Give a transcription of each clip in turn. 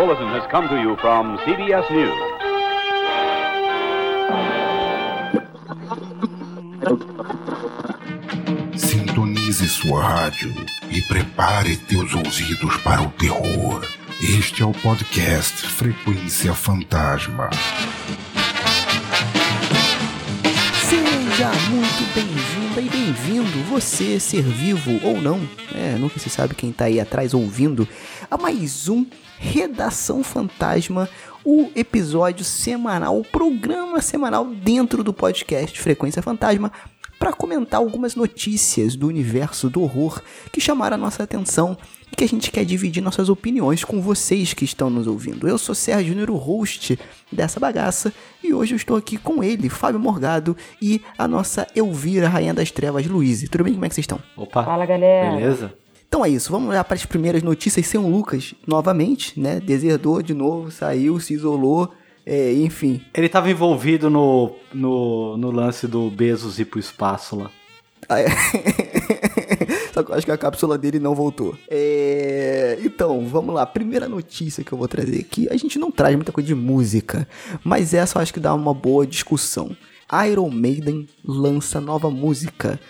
bulletin has come to you from CBS News. Sintonize sua rádio e prepare teus ouvidos para o terror. Este é o podcast Frequência Fantasma. Seja muito bem-vinda e bem-vindo, você ser vivo ou não, é, nunca se sabe quem tá aí atrás ouvindo, a mais um Redação Fantasma, o episódio semanal, o programa semanal dentro do podcast Frequência Fantasma, para comentar algumas notícias do universo do horror que chamaram a nossa atenção e que a gente quer dividir nossas opiniões com vocês que estão nos ouvindo. Eu sou Sérgio Júnior, o host dessa bagaça, e hoje eu estou aqui com ele, Fábio Morgado, e a nossa Elvira, Rainha das Trevas, Luiz. Tudo bem? Como é que vocês estão? Opa. Fala, galera. Beleza? Então é isso, vamos lá para as primeiras notícias sem o Lucas novamente, né? Deserdou de novo, saiu, se isolou, é, enfim. Ele estava envolvido no, no, no lance do Bezos ir pro espaço lá. Ah, é. Só que eu acho que a cápsula dele não voltou. É... Então, vamos lá. Primeira notícia que eu vou trazer aqui. A gente não traz muita coisa de música, mas essa eu acho que dá uma boa discussão. Iron Maiden lança nova música,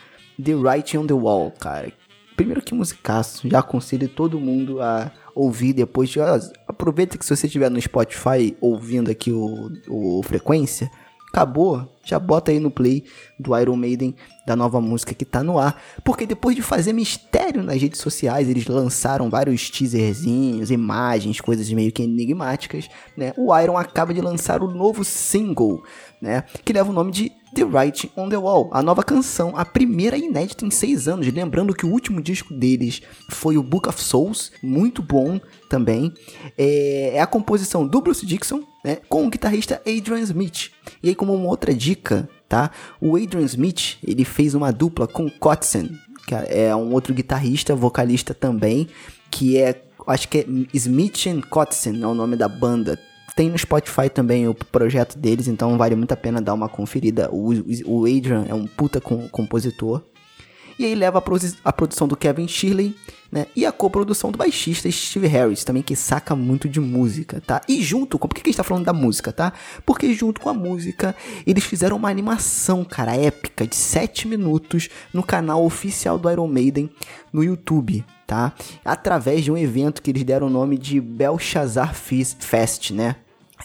The Writing on the Wall, cara. Primeiro que musicaço, já aconselho todo mundo a ouvir depois. De, aproveita que se você estiver no Spotify ouvindo aqui o, o Frequência, acabou, já bota aí no play do Iron Maiden da nova música que tá no ar, porque depois de fazer mistério nas redes sociais, eles lançaram vários teaserzinhos, imagens, coisas meio que enigmáticas, né? O Iron acaba de lançar o novo single, né, que leva o nome de The Writing on the Wall, a nova canção, a primeira inédita em seis anos. Lembrando que o último disco deles foi o Book of Souls, muito bom também. É, é a composição do Bruce Dixon, né, com o guitarrista Adrian Smith. E aí, como uma outra dica, tá? O Adrian Smith, ele fez uma dupla com Kotzen, que é um outro guitarrista, vocalista também, que é, acho que é Smith and Kotzen é o nome da banda. Tem no Spotify também o projeto deles, então vale muito a pena dar uma conferida. O, o Adrian é um puta com, compositor. E aí leva a, produ a, produção do Kevin Shirley, né? E a coprodução do baixista Steve Harris, também que saca muito de música, tá? E junto com... Por que, que a gente tá falando da música, tá? Porque junto com a música, eles fizeram uma animação, cara, épica, de 7 minutos no canal oficial do Iron Maiden no YouTube, tá? Através de um evento que eles deram o nome de Belshazzar Fest, né?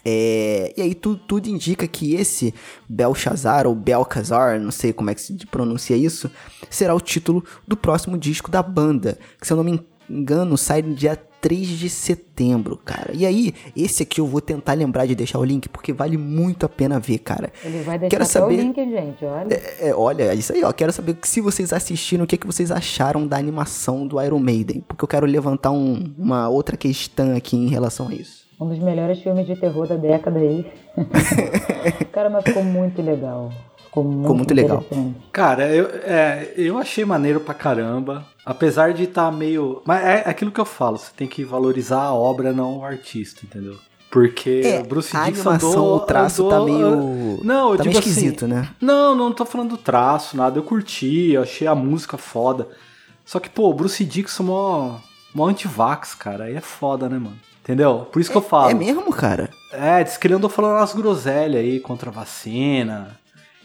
É, e aí tudo, tudo indica que esse Belshazzar ou Belcazar, não sei como é que se pronuncia isso, será o título do próximo disco da banda, que se eu não me engano sai no dia 3 de setembro, cara. E aí, esse aqui eu vou tentar lembrar de deixar o link, porque vale muito a pena ver, cara. Ele vai deixar Quero saber... o link, gente, olha. É, é, olha, isso aí, ó. Quero saber se vocês assistiram, o que, é que vocês acharam da animação do Iron Maiden. Porque eu quero levantar um, uma outra questão aqui em relação a isso. Um dos melhores filmes de terror da década aí. Cara, mas ficou muito legal. Ficou muito, ficou muito legal. Cara, eu, é, eu achei maneiro pra caramba. Apesar de estar tá meio. Mas é aquilo que eu falo, você tem que valorizar a obra, não o artista, entendeu? Porque é, o Bruce a Dixon animação, andou, o traço andou, tá meio. Não, eu tá digo meio esquisito, assim, né? Não, não tô falando do traço, nada. Eu curti, eu achei a música foda. Só que, pô, o Bruce Dixon é mó, mó anti-vax, cara. Aí é foda, né, mano? Entendeu? Por isso que eu falo. É mesmo, cara? É, diz que ele andou falando umas groselhas aí contra a vacina.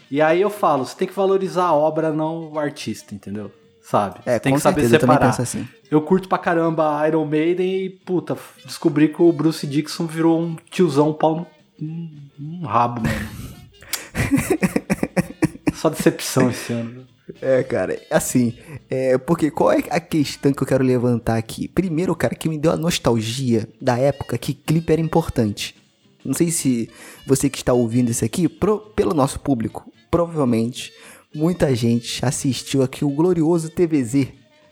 E aí eu falo, você tem que valorizar a obra, não o artista, entendeu? Sabe? É, tem que saber certeza, eu separar. penso assim. Eu curto pra caramba Iron Maiden e, puta, descobri que o Bruce Dixon virou um tiozão pau no um, um rabo, mano. Só decepção esse ano. É, cara, assim, é, porque qual é a questão que eu quero levantar aqui? Primeiro, cara, que me deu a nostalgia da época que clipe era importante. Não sei se você que está ouvindo isso aqui, pro, pelo nosso público, provavelmente muita gente assistiu aqui o glorioso TVZ,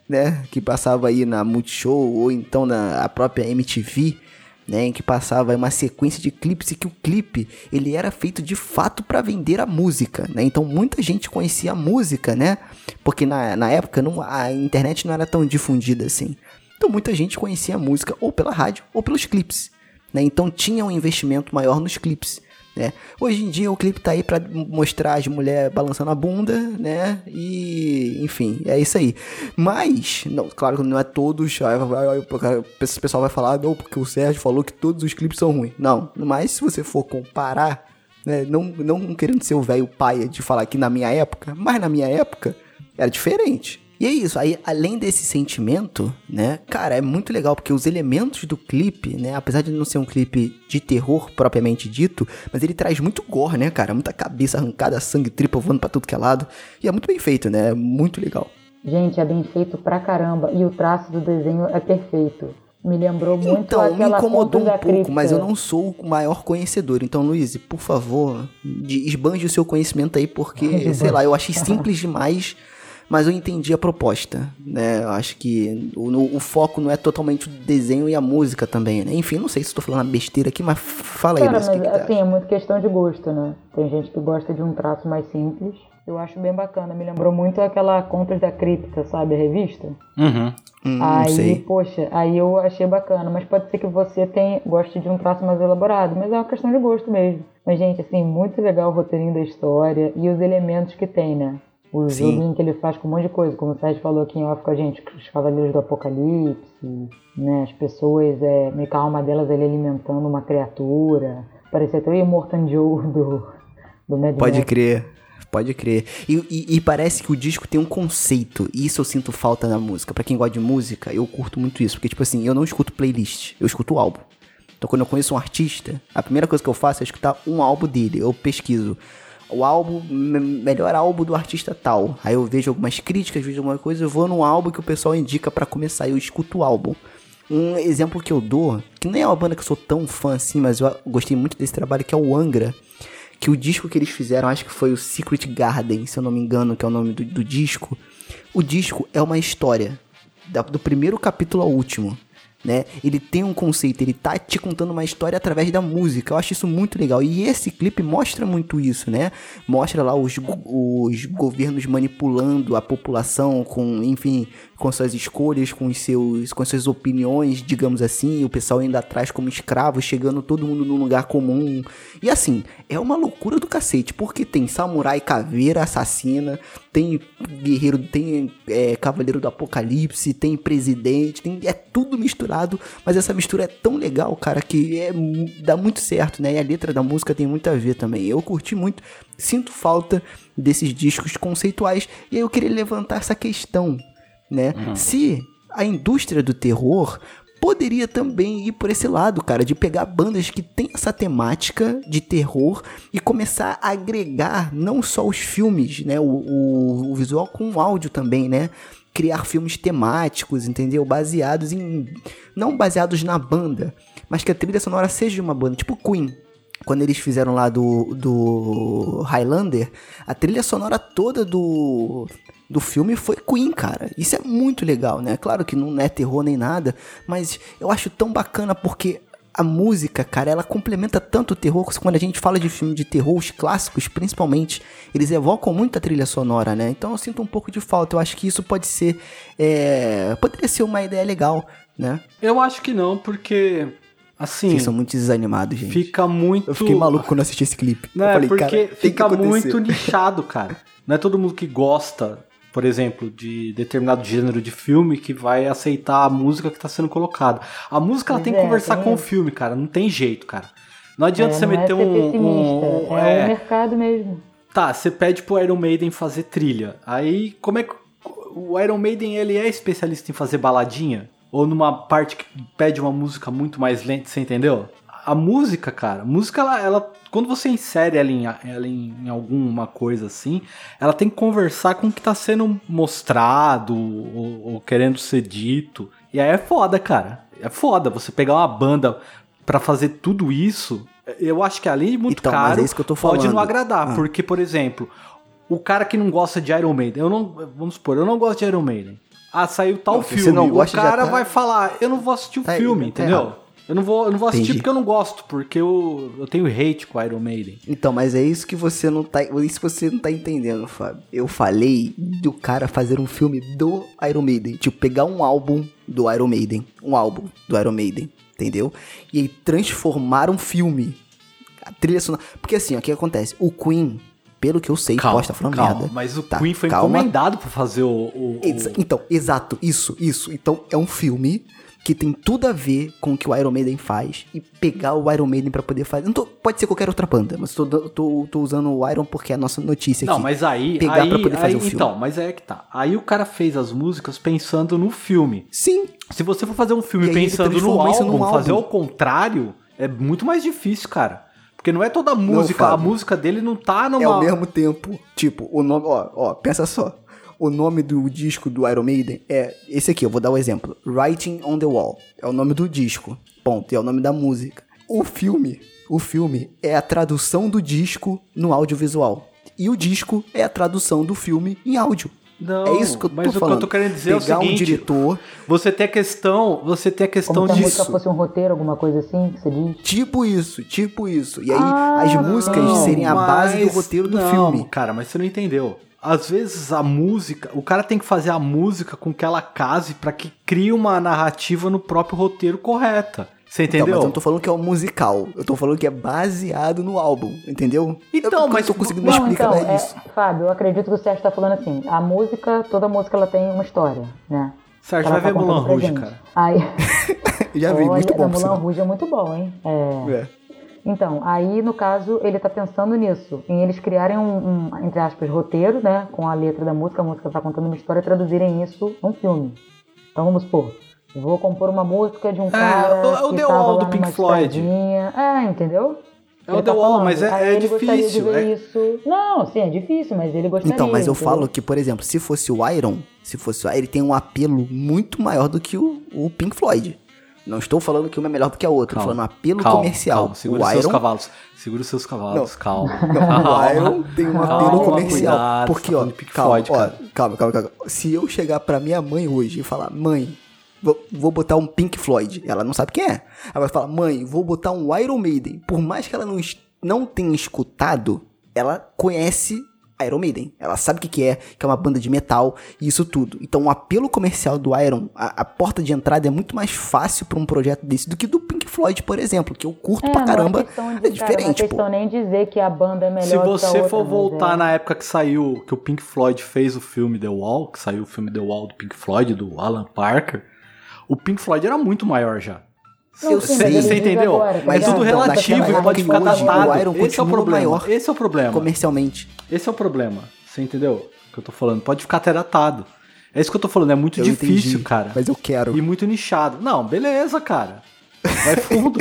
né? Que passava aí na Multishow ou então na própria MTV, né? Em que passava uma sequência de clipes e que o clipe ele era feito de fato para vender a música, né? Então muita gente conhecia a música, né? Porque na, na época não, a internet não era tão difundida assim. Então muita gente conhecia a música ou pela rádio ou pelos clipes. Né? Então tinha um investimento maior nos clipes. Né? Hoje em dia o clipe tá aí pra mostrar as mulheres balançando a bunda, né? E, enfim, é isso aí. Mas, não, claro que não é todos. Esse pessoal vai falar, não, porque o Sérgio falou que todos os clipes são ruins. Não, mas se você for comparar, né? Não, não querendo ser o velho paia de falar que na minha época, mas na minha época era diferente. E é isso, aí além desse sentimento, né, cara, é muito legal porque os elementos do clipe, né, apesar de não ser um clipe de terror propriamente dito, mas ele traz muito gore, né, cara, muita cabeça arrancada, sangue tripa voando pra tudo que é lado, e é muito bem feito, né, é muito legal. Gente, é bem feito pra caramba. E o traço do desenho é perfeito. Me lembrou muito Então, me incomodou um pouco, Cripta. mas eu não sou o maior conhecedor. Então, Luiz, por favor, esbanje o seu conhecimento aí, porque, sei lá, eu achei simples demais, mas eu entendi a proposta, né? Eu acho que o, o foco não é totalmente o desenho e a música também, né? Enfim, não sei se estou falando uma besteira aqui, mas fala aí, Cara, que mas que tu assim, é muito questão de gosto, né? Tem gente que gosta de um traço mais simples. Eu acho bem bacana. Me lembrou muito aquela Contos da Cripta, sabe? A revista. Uhum. Hum, aí, sei. poxa, aí eu achei bacana. Mas pode ser que você tenha, goste de um traço mais elaborado. Mas é uma questão de gosto mesmo. Mas, gente, assim, muito legal o roteirinho da história e os elementos que tem, né? O Sim. joguinho que ele faz com um monte de coisa, como o Sérgio falou aqui em off com a gente, os Cavaleiros do Apocalipse, né? As pessoas, é, meio que a alma delas ele alimentando uma criatura. Parecia até o Immortan Joe do, do Mad Pode Max. crer, pode crer. E, e- e parece que o disco tem um conceito, e isso eu sinto falta na música. Pra quem gosta de música, eu curto muito isso, porque, tipo assim, eu não escuto playlist, eu escuto o álbum. Então, quando eu conheço um artista, a primeira coisa que eu faço é escutar um álbum dele. Eu pesquiso o álbum, me- melhor álbum do artista tal. Aí eu vejo algumas críticas, vejo alguma coisa, eu vou num álbum que o pessoal indica pra começar, eu escuto o álbum. Um exemplo que eu dou, que nem é uma banda que eu sou tão fã assim, mas eu gostei muito desse trabalho, que é o Angra. Que o disco que eles fizeram, acho que foi o Secret Garden, se eu não me engano, que é o nome do, do disco. O disco é uma história, do primeiro capítulo ao último. Né? Ele tem um conceito, ele tá te contando uma história através da música. Eu acho isso muito legal. E esse clipe mostra muito isso, né? Mostra lá os, os governos manipulando a população com, enfim, com suas escolhas, com seus, com as suas opiniões, digamos assim, o pessoal indo atrás como escravos, chegando todo mundo num lugar comum. E assim, é uma loucura do cacete, porque tem samurai caveira assassina, tem guerreiro, tem é, cavaleiro do apocalipse, tem presidente, tem, é tudo misturado, mas essa mistura é tão legal, cara, que é, dá muito certo, né? E a letra da música tem muito a ver também. Eu curti muito, sinto falta desses discos conceituais, e aí eu queria levantar essa questão, né? Se a indústria do terror poderia também ir por esse lado, cara, de pegar bandas que tem essa temática de terror e começar a agregar não só os filmes, né, o, o, o visual com o áudio também, né? Criar filmes temáticos, entendeu? Baseados em. Não baseados na banda, mas que a trilha sonora seja de uma banda, tipo Queen. Quando eles fizeram lá do, do Highlander, a trilha sonora toda do, do filme foi Queen, cara. Isso é muito legal, né? Claro que não é terror nem nada, mas eu acho tão bacana porque a música, cara, ela complementa tanto o terror. Quando a gente fala de filme de terror, os clássicos principalmente, eles evocam muito a trilha sonora, né? Então eu sinto um pouco de falta. Eu acho que isso pode ser. É, poderia ser uma ideia legal, né? Eu acho que não, porque. Assim. Vocês são muito desanimados, gente. Fica muito. Eu fiquei maluco quando assisti esse clipe. Não, eu é falei, porque cara, tem que fica muito nichado, cara. Não é todo mundo que gosta, por exemplo, de determinado gênero de filme que vai aceitar a música que tá sendo colocada. A música ela tem que é, conversar tem com o filme, cara. Não tem jeito, cara. Não adianta É, você não é meter ser um. um- é, é, o mercado mesmo. Tá, você pede pro Iron Maiden fazer trilha. Aí, como é que. O Iron Maiden ele é especialista em fazer baladinha? Ou numa parte que pede uma música muito mais lenta, você entendeu? A música, cara, a música, ela, ela- quando você insere ela, em, ela em, em alguma coisa assim, ela tem que conversar com o que tá sendo mostrado ou, ou querendo ser dito. E aí é foda, cara. É foda você pegar uma banda pra fazer tudo isso. Eu acho que além de muito Então, mas caro, é pode não agradar. Ah. Porque, por exemplo, o cara que não gosta de Iron Maiden, eu não, vamos supor, eu não gosto de Iron Maiden. Ah, saiu tal Não, filme. não o gosta, já cara tá- vai falar, eu não vou assistir o Tá aí, filme, tá entendeu? errado. Eu não vou, eu não vou assistir Entendi. porque eu não gosto, porque eu, eu tenho hate com Iron Maiden. Então, mas é isso que você não tá. Isso você não tá entendendo, Fábio. Eu falei do cara fazer um filme do Iron Maiden. Tipo, pegar um álbum do Iron Maiden. Um álbum do Iron Maiden. Entendeu? E aí transformar um filme. A trilha sonora. Porque assim, ó, o que acontece? O Queen, pelo que eu sei, Calma, posso estar falando calma, merda. mas o Tá, Queen foi calma. encomendado pra fazer o... o- o- Então, exato, isso, isso. Então, é um filme que tem tudo a ver com o que o Iron Maiden faz e pegar o Iron Maiden pra poder fazer. Não tô- pode ser qualquer outra banda, mas tô, tô, tô usando o Iron porque é a nossa notícia Não, aqui. mas aí, Pegar aí, pra poder fazer aí- o filme. então, mas aí é que tá. Aí o cara fez as músicas pensando no filme. Sim, Se você for fazer um filme pensando no álbum, num fazer álbum. ao contrário, é muito mais difícil, cara. Porque não é toda a música, a Fábio. música dele não tá numa... é ao mesmo tempo. Tipo, o nome. Ó, ó, pensa só. O nome do disco do Iron Maiden é esse aqui, eu vou dar o exemplo. Writing on the Wall. É o nome do disco. Ponto. E é o nome da música. O filme, o filme é a tradução do disco no audiovisual. E o disco é a tradução do filme em áudio. Não, é isso que eu tô mas o que eu falando. tô querendo dizer é o Pegar um seguinte, diretor, Você tem a questão, você tem a questão Como se a música disso. fosse um roteiro, alguma coisa assim, que você diz. tipo isso, tipo isso. E aí Ah, as músicas Não, serem a base do roteiro do não, filme. Cara, mas você não entendeu. Às vezes a música, o cara tem que fazer a música com que ela case pra que crie uma narrativa no próprio roteiro correta. Você Então, entendeu? mas eu não tô falando que é um musical. Eu tô falando que é baseado no álbum, entendeu? Então, eu, mas- Eu tô conseguindo Não, explicar então, é é, isso. Fábio, eu acredito que o Sérgio tá falando assim, a música, toda música ela tem uma história, né? Sérgio, vai ver tá Mulan Rouge, cara. Aí, Já vi, olha, muito bom Mulan. Rouge é muito bom, hein? É. É. Então, aí no caso, ele tá pensando nisso, em eles criarem um, um, entre aspas, roteiro, né, com a letra da música, a música tá contando uma história, e traduzirem isso num filme. Então vamos supor, vou compor uma música de um cara é o- é o que The Wall do Pink numa Floyd. É, entendeu? É o The tá Wall, falando. mas é- é ele gostaria de difícil, ver é- isso. Não, sim, é difícil, mas ele gostaria. Então, mas eu entendeu? falo que, por exemplo, se fosse o Iron, se fosse o Iron, ele tem um apelo muito maior do que o, o Pink Floyd. Não estou falando que uma é melhor do que a outra, estou falando um apelo calma, comercial. Calma, segura o os seus Iron, cavalos. Segura os seus cavalos, calma. Não, o. Iron tem um Calma, apelo comercial. cuidado, porque, tá ó, calma, Floyd, ó, cara. calma, calma, calma. Se eu chegar pra minha mãe hoje e falar, mãe, vou, botar um Pink Floyd, ela não sabe quem é. Ela vai falar, mãe, vou botar um Iron Maiden. Por mais que ela não, não tenha escutado, ela conhece Iron Maiden. Ela sabe o que, que é, que é uma banda de metal e isso tudo. Então o apelo comercial do Iron, a, a porta de entrada é muito mais fácil pra um projeto desse do que do Pink Floyd, por exemplo, que eu curto É, pra caramba. é, de, é cara, não é diferente, questão pô. nem dizer que a banda é melhor Se que a você outra, for voltar é- na época que saiu, que o Pink Floyd fez o filme The Wall, que saiu o filme The Wall do Pink Floyd, do Alan Parker, o Pink Floyd era muito maior já. Você entendeu? agora, tá Mas é tudo ligado? então, relativo e pode ficar hoje, datado. Esse é o problema. maior. Esse é o problema. Comercialmente. Esse é o problema. Você entendeu o que eu tô falando? Pode ficar até datado. É isso que eu tô falando, é muito Eu difícil, entendi, cara. Mas eu quero. E muito nichado. Não, beleza, cara. Vai fundo.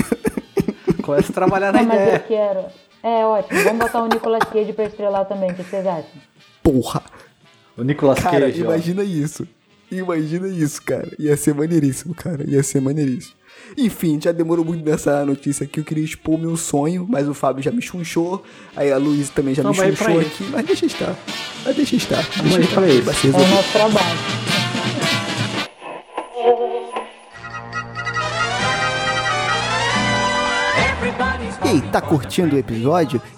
Começa a trabalhar na Não, mas eu ideia. quero. É ótimo, vamos botar o Nicolas Cage pra estrelar também, o que vocês acham? Porra. O Nicolas Cara, Cage, ó. imagina isso. Imagina isso, cara. Ia ser maneiríssimo, cara. Ia ser maneiríssimo. Enfim, já demorou muito nessa notícia aqui. Eu queria expor meu sonho, mas o Fábio já me chunchou. Aí a Luísa também já Então me chunchou aqui. Mas deixa estar. Mas deixa estar. Vamos Deixa aí estar. pra isso. É o nosso trabalho. E aí, tá curtindo o episódio?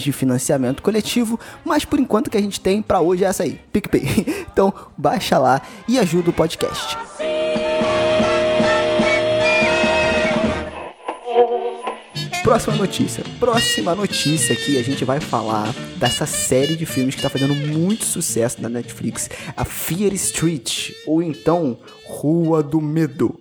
de financiamento coletivo, mas por enquanto que a gente tem para hoje é essa aí, PicPay. Então, baixa lá e ajuda o podcast. Próxima notícia. Próxima notícia aqui a gente vai falar dessa série de filmes que tá fazendo muito sucesso na Netflix, a Fear Street, ou então Rua do Medo,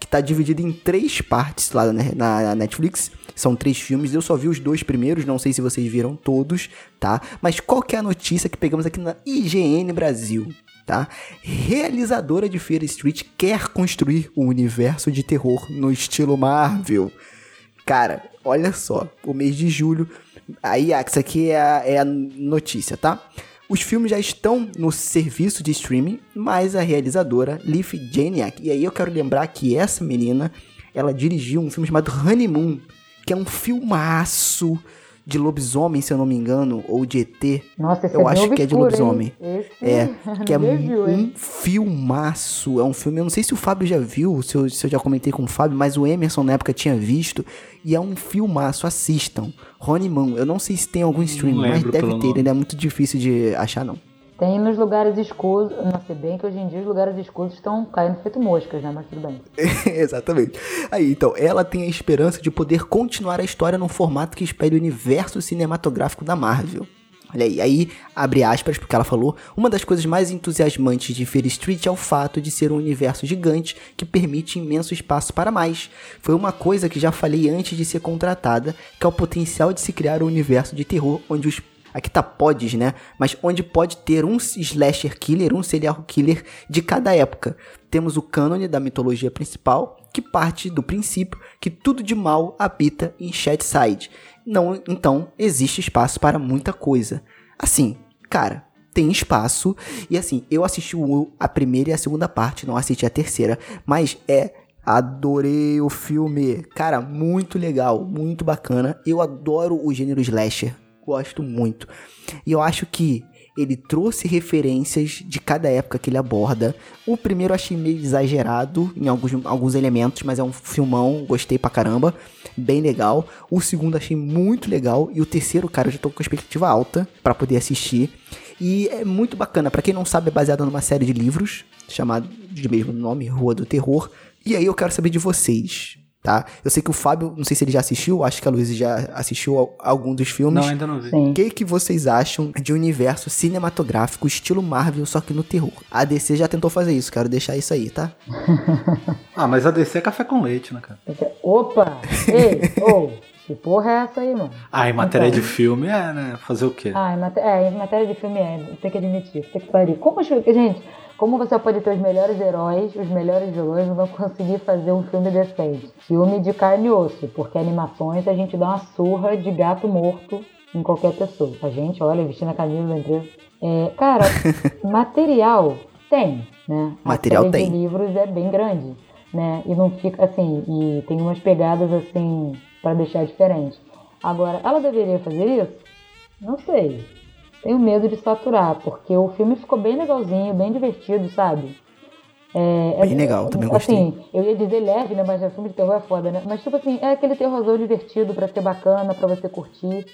que tá dividida em três partes lá na, na Netflix. São três filmes, eu só vi os dois primeiros, não sei se vocês viram todos, tá? Mas qual que é a notícia que pegamos aqui na IGN Brasil? Tá? Realizadora de Fear Street quer construir um universo de terror no estilo Marvel. Cara, olha só, o mês de julho. Aí, isso aqui é a, é a notícia, tá? Os filmes já estão no serviço de streaming, mas a realizadora, Leaf Janiak, e aí eu quero lembrar que essa menina, ela dirigiu um filme chamado Honeymoon, que é um filmaço de lobisomem, se eu não me engano, ou de ET. Nossa, esse Eu é acho que é de obscuro, lobisomem. É, que é viu, hein? um filmaço. É um filme, eu não sei se o Fábio já viu, se eu, se eu já comentei com o Fábio, mas o Emerson na época tinha visto. E é um filmaço, assistam. Rony Man, eu não sei se tem algum stream, mas deve ter, nome. ele é muito difícil de achar, não. Tem nos lugares escuros. Não sei bem que hoje em dia os lugares escuros estão caindo feito moscas, né? Mas tudo bem. Exatamente. Aí, então, ela tem a esperança de poder continuar a história num formato que espelhe o universo cinematográfico da Marvel. Olha aí, aí abre aspas porque ela falou: uma das coisas mais entusiasmantes de Fear Street é o fato de ser um universo gigante que permite imenso espaço para mais. Foi uma coisa que já falei antes de ser contratada, que é o potencial de se criar um universo de terror onde os Aqui tá podes, né? Mas onde pode ter um slasher killer, um serial killer de cada época. Temos o cânone da mitologia principal, que parte do princípio que tudo de mal habita em Shadside. Não, então existe espaço para muita coisa. Assim, cara, tem espaço. E assim, eu assisti a primeira e a segunda parte, não assisti a terceira, mas é Adorei o filme. Cara, muito legal, muito bacana. Eu adoro o gênero slasher. Gosto muito. E eu acho que ele trouxe referências de cada época que ele aborda. O primeiro eu achei meio exagerado em alguns, alguns elementos, mas é um filmão, gostei pra caramba. Bem legal. O segundo achei muito legal. E o terceiro, cara, eu já tô com expectativa alta pra poder assistir. E é muito bacana. Pra quem não sabe, é baseado numa série de livros, chamado de mesmo nome, Rua do Terror. E aí eu quero saber de vocês, tá? Eu sei que o Fábio, não sei se ele já assistiu, acho que a Luísa já assistiu a algum dos filmes. Não, ainda não vi. Sim. O que, que vocês acham de um universo cinematográfico estilo Marvel, só que no terror? A DC já tentou fazer isso, quero deixar isso aí, tá? Ah, mas a DC é café com leite, né, cara? Opa! Ei, ô! que porra é essa aí, mano? Ah, em matéria Então. de filme é, né? Fazer o quê? Ah, em, é, em matéria de filme é, tem que admitir, tem que parir. Como, as- gente, como você pode ter os melhores heróis, os melhores vilões não conseguir fazer um filme decente? Filme de carne e osso, porque animações a gente dá uma surra de gato morto em qualquer pessoa. A gente, olha, vestindo a camisa da empresa. É, cara, material tem, né? A Material série tem. de livros é bem grande, né? E não fica assim, e tem umas pegadas assim para deixar diferente. Agora, ela deveria fazer isso? Não sei. Tenho medo de saturar, porque o filme ficou bem legalzinho, bem divertido, sabe? É, Bem é- legal, também gostei. Assim, eu ia dizer leve, né? Mas o filme de terror é foda, né? Mas, tipo assim, é aquele terrorzão divertido pra ser bacana, pra você curtir.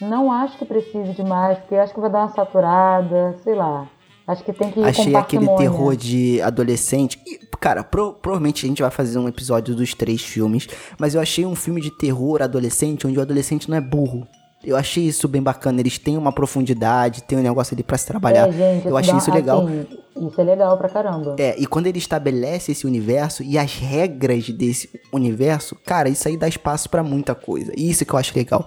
Não acho que precise de mais, porque acho que vai dar uma saturada, sei lá. Acho que tem que ir Achei aquele terror de adolescente. E, cara, pro- provavelmente a gente vai fazer um episódio dos três filmes, mas eu achei um filme de terror adolescente onde o adolescente não é burro. Eu achei isso bem bacana. Eles têm uma profundidade, tem um negócio ali pra se trabalhar. É, gente, eu achei isso legal. assim, isso é legal pra caramba. É, e quando ele estabelece esse universo e as regras desse universo, cara, isso aí dá espaço pra muita coisa. Isso que eu acho legal.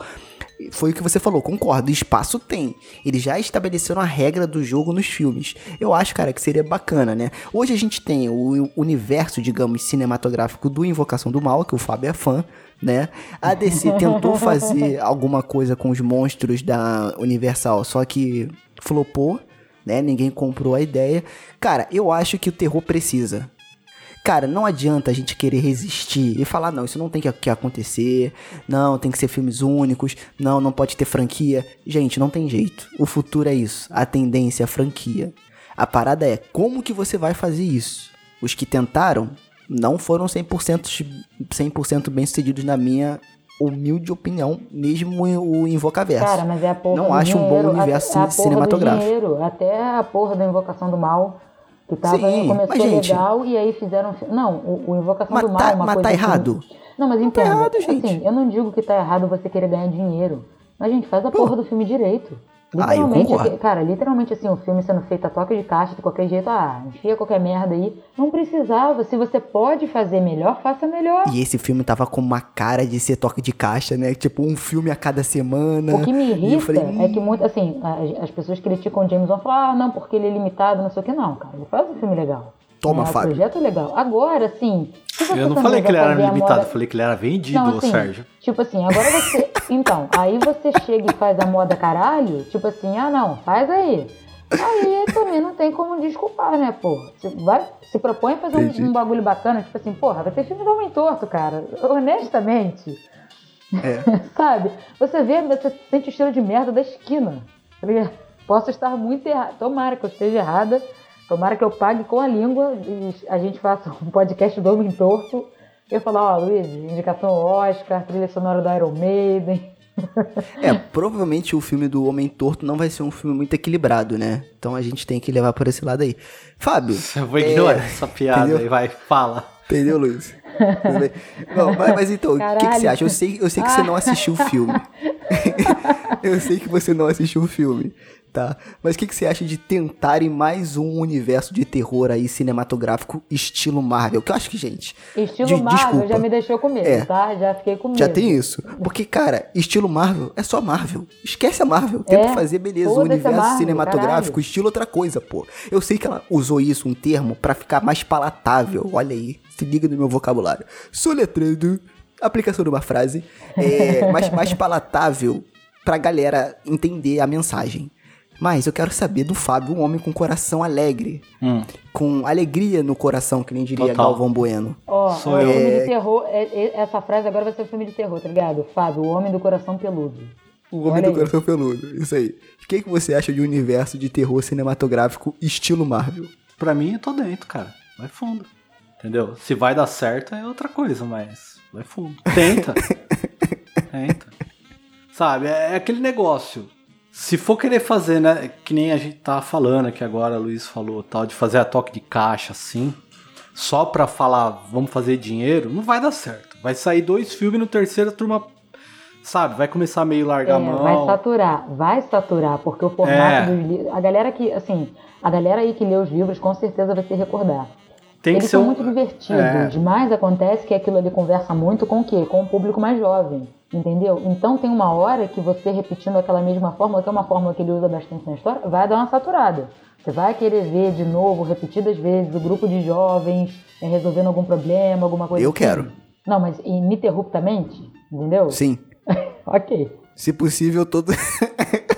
Foi o que você falou, concordo. Espaço tem. Eles já estabeleceram a regra do jogo nos filmes. Eu acho, cara, que seria bacana, né? Hoje a gente tem o universo, digamos, cinematográfico do Invocação do Mal, que o Fábio é fã, né? A DC tentou fazer alguma coisa com os monstros da Universal, só que flopou, né? Ninguém comprou a ideia. Cara, eu acho que o terror precisa. Cara, não adianta a gente querer resistir e falar, não, isso não tem que, que acontecer, não, tem que ser filmes únicos, não, não pode ter franquia. Gente, não tem jeito. O futuro é isso. A tendência é a franquia. A parada é como que você vai fazer isso. Os que tentaram não foram 100%, 100 bem sucedidos na minha humilde opinião, mesmo o Invocaverso. Cara, mas é a porra Não acho um bom dinheiro, universo a, cinematográfico. Dinheiro, até a porra da Invocação do Mal, que tava, Sim, começou mas, gente- legal e aí fizeram... fi- Não, o, o Invocação Mas do Mal tá- é uma mas coisa tá que- errado? Não, mas entenda, errado, gente. assim, eu não digo que tá errado você querer ganhar dinheiro, mas, gente, faz a Pô. porra do filme direito. Ah, eu Literalmente, concordo. aqui- cara, literalmente assim, o filme sendo feito a toque de caixa de qualquer jeito, ah, enfia qualquer merda aí. Não precisava. Se você pode fazer melhor, faça melhor. E esse filme tava com uma cara de ser toque de caixa, né? Tipo, um filme a cada semana. O que me irrita falei, "Hum, é que muito, assim, as, as pessoas criticam o James Wan falam, ah, não, porque ele é limitado, não sei o que, não, cara. Ele faz um filme legal. Toma, né? Fábio. O projeto é legal. Agora, assim. você Eu não falei que ele era limitado, moda- eu falei que ele era vendido, Não, assim, Sérgio. Tipo assim, agora você. Então, aí você chega e faz a moda caralho, tipo assim, ah não, faz aí. Aí também não tem como desculpar, né, porra? Você vai, se propõe a fazer um, um bagulho bacana, tipo assim, porra, vai ter filme do Homem Torto, cara. Honestamente. É. Sabe? Você vê, você sente o cheiro de merda da esquina. Tá ligado? Posso estar muito errada. Tomara que eu esteja errada. Tomara que eu pague com a língua e a gente faça um podcast do Homem Torto. Eu falar, ó, Luiz, indicação Oscar, trilha sonora do Iron Maiden. É, provavelmente o filme do Homem Torto não vai ser um filme muito equilibrado, né? Então a gente tem que levar por esse lado aí. Fábio. Eu vou ignorar essa piada entendeu? aí, vai, fala. Entendeu, Luiz? Bom, mas, mas então, o que, que você acha? Eu sei, eu sei que você não assistiu o filme. eu sei que você não assistiu o filme, tá? Mas o que, que você acha de tentarem mais um universo de terror aí cinematográfico estilo Marvel? Que eu acho que, gente. Estilo de- Marvel desculpa. já me deixou com medo, É. tá? Já fiquei com medo. Já tem isso. Porque, cara, estilo Marvel é só Marvel. Esquece a Marvel. Tenta É, fazer, beleza, o a universo Marvel, cinematográfico, caralho. estilo outra coisa, pô. Eu sei que ela usou isso, um termo, pra ficar mais palatável. Olha aí, se liga no meu vocabulário. Soletrando, aplicação de uma frase, é, mais, mais palatável pra galera entender a mensagem. Mas eu quero saber do Fábio, um homem com coração alegre. Hum. Com alegria no coração, que nem diria Total. Galvão Bueno. Ó, Sou é eu. filme de terror. é- é- essa frase agora vai ser um filme de terror, tá ligado? Fábio, o homem do coração peludo. O Homem Olha do aí. Coração Peludo, isso aí. O que, que você acha de um universo de terror cinematográfico estilo Marvel? Pra mim, eu tô dentro, cara. Vai fundo. Entendeu? Se vai dar certo é outra coisa, mas vai fundo. Tenta. Tenta. Sabe, é aquele negócio. Se for querer fazer, né, que nem a gente tá falando aqui agora, Luiz falou, tal, de fazer a toque de caixa assim, só pra falar, vamos fazer dinheiro, não vai dar certo. Vai sair dois filmes no terceiro a turma, sabe, vai começar a meio largar É, a mão. vai saturar, vai saturar, porque o formato É. dos livros. A galera que, assim, a galera aí que lê os livros com certeza vai se recordar. Tem que Eles ser são um- muito divertidos, É. mas acontece que aquilo ali conversa muito com o quê? Com o público mais jovem, entendeu? Então tem uma hora que você repetindo aquela mesma fórmula, que é uma fórmula que ele usa bastante na história, vai dar uma saturada. Você vai querer ver de novo, repetidas vezes, o grupo de jovens é, resolvendo algum problema, alguma coisa Eu assim. quero. Não, mas ininterruptamente, entendeu? Sim. Ok. Se possível, todo.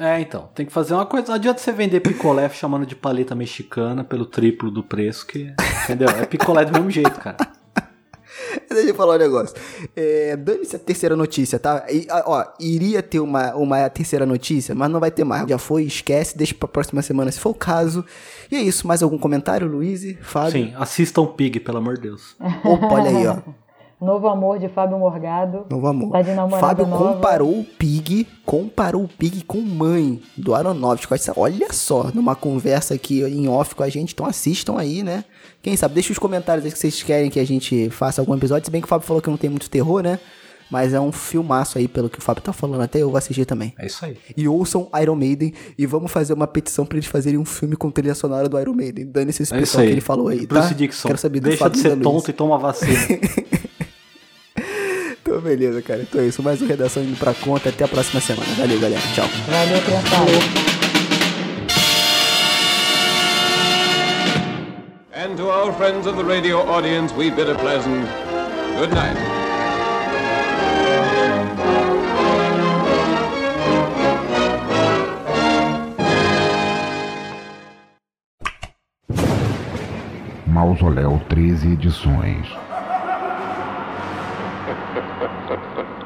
É, então, tem que fazer uma coisa. Não adianta você vender picolé chamando de paleta mexicana pelo triplo do preço, que. Entendeu? É picolé do mesmo jeito, cara. Deixa eu falar um negócio. É, Dane-se a terceira notícia, tá? E, ó, iria ter uma, uma terceira notícia, mas não vai ter mais. Já foi, esquece, deixa pra próxima semana se for o caso. E é isso. Mais algum comentário, Luiz? Fábio? Sim, assistam Pig, pelo amor de Deus. Opa, olha aí, ó. Novo amor de Fábio Morgado. Novo amor. Tá de namorada Fábio nova. comparou o Pig, comparou o Pig com mãe do Aronofsky. Olha só- Olha só, numa conversa aqui em off com a gente, então assistam aí, né? Quem sabe, deixa os comentários aí que vocês querem que a gente faça algum episódio. Se bem que o Fábio falou que não tem muito terror, né? Mas é um filmaço aí, pelo que o Fábio tá falando. Até eu vou assistir também. É isso aí. E ouçam Iron Maiden e vamos fazer uma petição pra eles fazerem um filme com trilha sonora do Iron Maiden. Dane-se esse É pessoal aí. que ele falou aí, tá? Bruce Dixon, Quero saber do deixa Fábio de ser tonto e toma vacina. Beleza, cara. Então é isso. Mais uma redação indo pra conta. Até a próxima semana. Valeu, galera. Tchau. Valeu, criançada. And to our friends of the radio audience, we bid a pleasant good night. Mausoléu 13 edições. Thank.